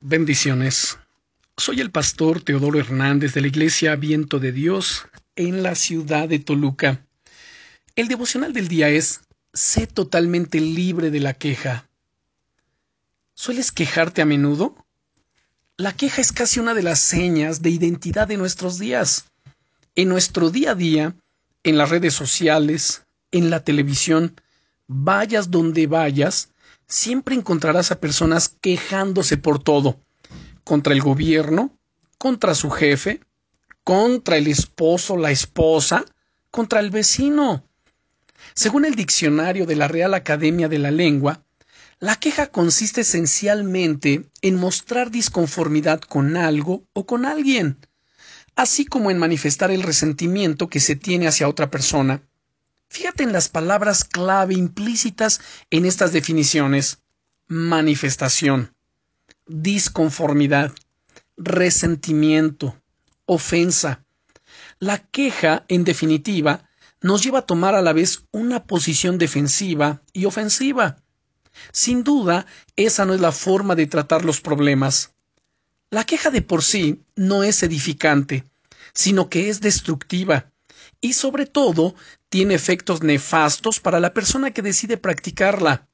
Bendiciones. Soy el pastor Teodoro Hernández de la Iglesia Viento de Dios en la ciudad de Toluca. El devocional del día es Sé totalmente libre de la queja. ¿Sueles quejarte a menudo? La queja es casi una de las señas de identidad de nuestros días. En nuestro día a día, en las redes sociales, en la televisión, vayas donde vayas, siempre encontrarás a personas quejándose por todo, contra el gobierno, contra su jefe, contra el esposo, la esposa, contra el vecino. Según el diccionario de la Real Academia de la Lengua, la queja consiste esencialmente en mostrar disconformidad con algo o con alguien, así como en manifestar el resentimiento que se tiene hacia otra persona, Fíjate en las palabras clave implícitas en estas definiciones. Manifestación, disconformidad, resentimiento, ofensa. La queja, en definitiva, nos lleva a tomar a la vez una posición defensiva y ofensiva. Sin duda, esa no es la forma de tratar los problemas. La queja de por sí no es edificante, sino que es destructiva y sobre todo tiene efectos nefastos para la persona que decide practicarla.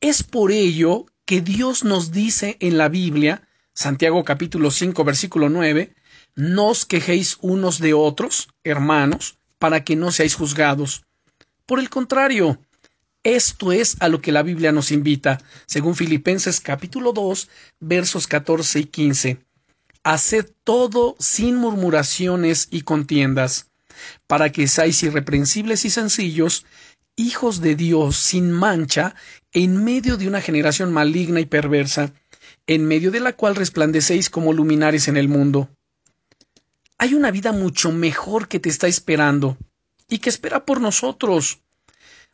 Es por ello que Dios nos dice en la Biblia, Santiago capítulo 5 versículo 9, no os quejéis unos de otros, hermanos, para que no seáis juzgados. Por el contrario, esto es a lo que la Biblia nos invita, según Filipenses capítulo 2 versos 14 y 15. Haced todo sin murmuraciones y contiendas para que seáis irreprensibles y sencillos, hijos de Dios sin mancha, en medio de una generación maligna y perversa, en medio de la cual resplandecéis como luminares en el mundo. Hay una vida mucho mejor que te está esperando y que espera por nosotros.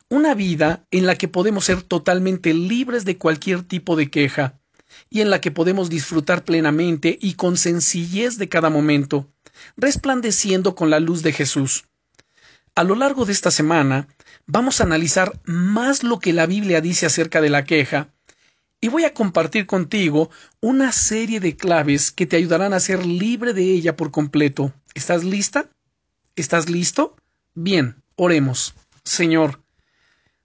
Una vida en la que podemos ser totalmente libres de cualquier tipo de queja y en la que podemos disfrutar plenamente y con sencillez de cada momento, resplandeciendo con la luz de Jesús. A lo largo de esta semana vamos a analizar más lo que la Biblia dice acerca de la queja y voy a compartir contigo una serie de claves que te ayudarán a ser libre de ella por completo. ¿Estás lista? ¿Estás listo? Bien, oremos. Señor,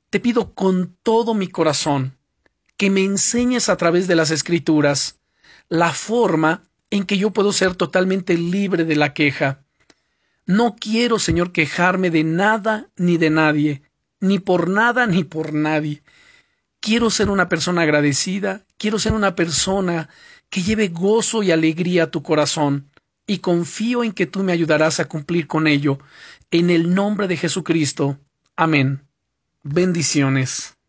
te pido con todo mi corazón que me enseñes a través de las escrituras la forma en que yo puedo ser totalmente libre de la queja. No quiero, Señor, quejarme de nada ni de nadie, ni por nada ni por nadie. Quiero ser una persona agradecida, quiero ser una persona que lleve gozo y alegría a tu corazón, y confío en que tú me ayudarás a cumplir con ello. En el nombre de Jesucristo. Amén. Bendiciones.